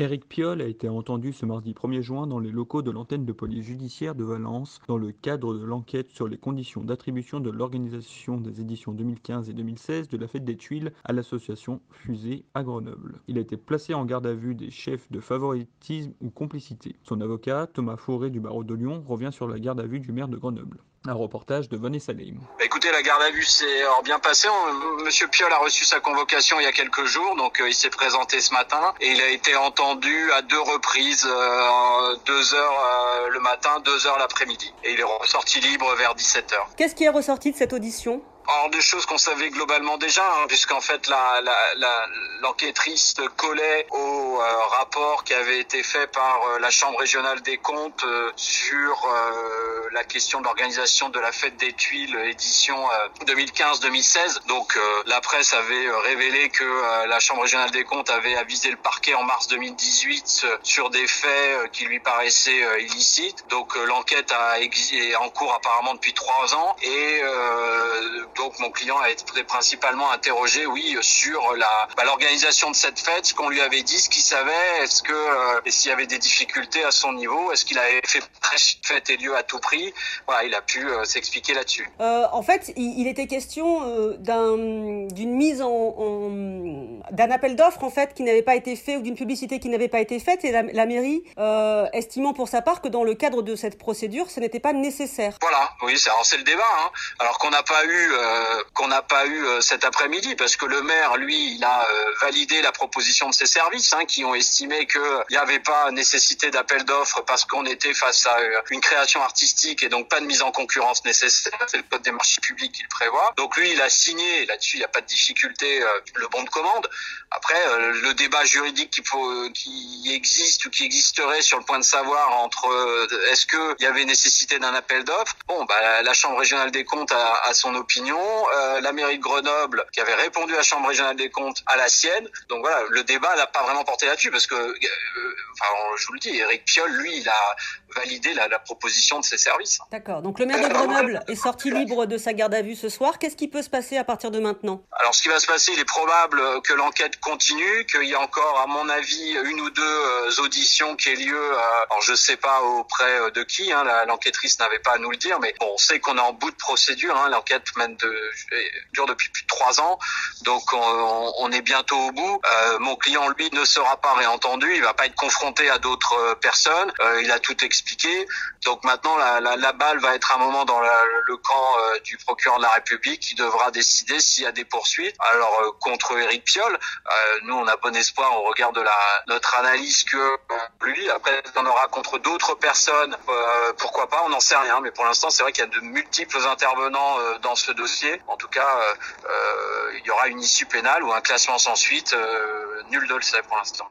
Éric Piolle a été entendu ce mardi 1er juin dans les locaux de l'antenne de police judiciaire de Valence dans le cadre de l'enquête sur les conditions d'attribution de l'organisation des éditions 2015 et 2016 de la Fête des Tuiles à l'association Fusée à Grenoble. Il a été placé en garde à vue des chefs de favoritisme ou complicité. Son avocat, Thomas Fauré du barreau de Lyon, revient sur la garde à vue du maire de Grenoble. Un reportage de Vanessa Leim. Bah, écoutez, la garde à vue s'est bien passée. Monsieur Piolle a reçu sa convocation il y a quelques jours, donc euh, il s'est présenté ce matin et il a été entendu à deux reprises, euh, deux heures euh, le matin, deux heures l'après-midi. Et il est ressorti libre vers 17 heures. Qu'est-ce qui est ressorti de cette audition? Alors des choses qu'on savait globalement déjà, hein, puisqu'en fait la, la, la, l'enquêtrice collait au euh, rapport qui avait été fait par euh, la Chambre régionale des comptes euh, sur la question de l'organisation de la fête des Tuiles édition 2015-2016. Donc la presse avait révélé que la Chambre régionale des comptes avait avisé le parquet en mars 2018 sur des faits qui lui paraissaient illicites. Donc l'enquête est en cours apparemment depuis trois ans et donc mon client a été principalement interrogé, oui, sur la bah, l'organisation de cette fête, ce qu'on lui avait dit, ce qu'il savait, est-ce que euh, s'il y avait des difficultés à son niveau, est-ce qu'il avait fait fête et lieu à tout prix. Voilà, il a pu euh, s'expliquer là-dessus. Euh, en fait, il, il était question euh, d'un d'une mise en, en d'un appel d'offres en fait qui n'avait pas été fait ou d'une publicité qui n'avait pas été faite et la, la mairie estimant pour sa part que dans le cadre de cette procédure, ce n'était pas nécessaire. Voilà, oui, c'est le débat. Hein. Alors qu'on n'a pas eu qu'on n'a pas eu cet après-midi parce que le maire, lui, il a validé la proposition de ses services hein, qui ont estimé qu'il n'y avait pas nécessité d'appel d'offres parce qu'on était face à une création artistique et donc pas de mise en concurrence nécessaire. C'est le code des marchés publics qui le prévoit. Donc lui, il a signé. Là-dessus, il n'y a pas de difficulté. le bon de commande. Après, le débat juridique qui, faut, qui existe ou qui existerait sur le point de savoir entre est-ce qu'il y avait nécessité d'un appel d'offres? Bon, bah, la Chambre régionale des comptes a, son opinion. Euh, la mairie de Grenoble qui avait répondu à la Chambre régionale des comptes à la sienne. Donc voilà, le débat n'a pas vraiment porté là-dessus parce que, euh, enfin, je vous le dis, Eric Piolle, lui, il a validé la proposition de ses services. D'accord. Donc le maire de Grenoble est sorti libre de sa garde à vue ce soir. Qu'est-ce qui peut se passer à partir de maintenant? Alors ce qui va se passer, il est probable que l'enquête continue, qu'il y a encore, à mon avis, une ou deux euh, auditions qui aient lieu. Euh, alors je sais pas auprès de qui. Hein, l'enquêtrice n'avait pas à nous le dire, mais bon, on sait qu'on est en bout de procédure. Hein, l'enquête mène de dure depuis plus de trois ans, donc on, on est bientôt au bout. Euh, mon client, lui, ne sera pas réentendu, il va pas être confronté à d'autres euh, personnes. Euh, il a tout expliqué. Donc maintenant, la, la, la, balle va être un moment dans le camp euh, du procureur de la République qui devra décider s'il y a des poursuites. Alors euh, contre Éric Piolle, nous on a bon espoir on regarde la, notre analyse que lui. Après, on aura contre d'autres personnes. pourquoi pas On n'en sait rien. Mais pour l'instant, c'est vrai qu'il y a de multiples intervenants dans ce dossier. En tout cas, euh, il y aura une issue pénale ou un classement sans suite. nul ne le sait pour l'instant.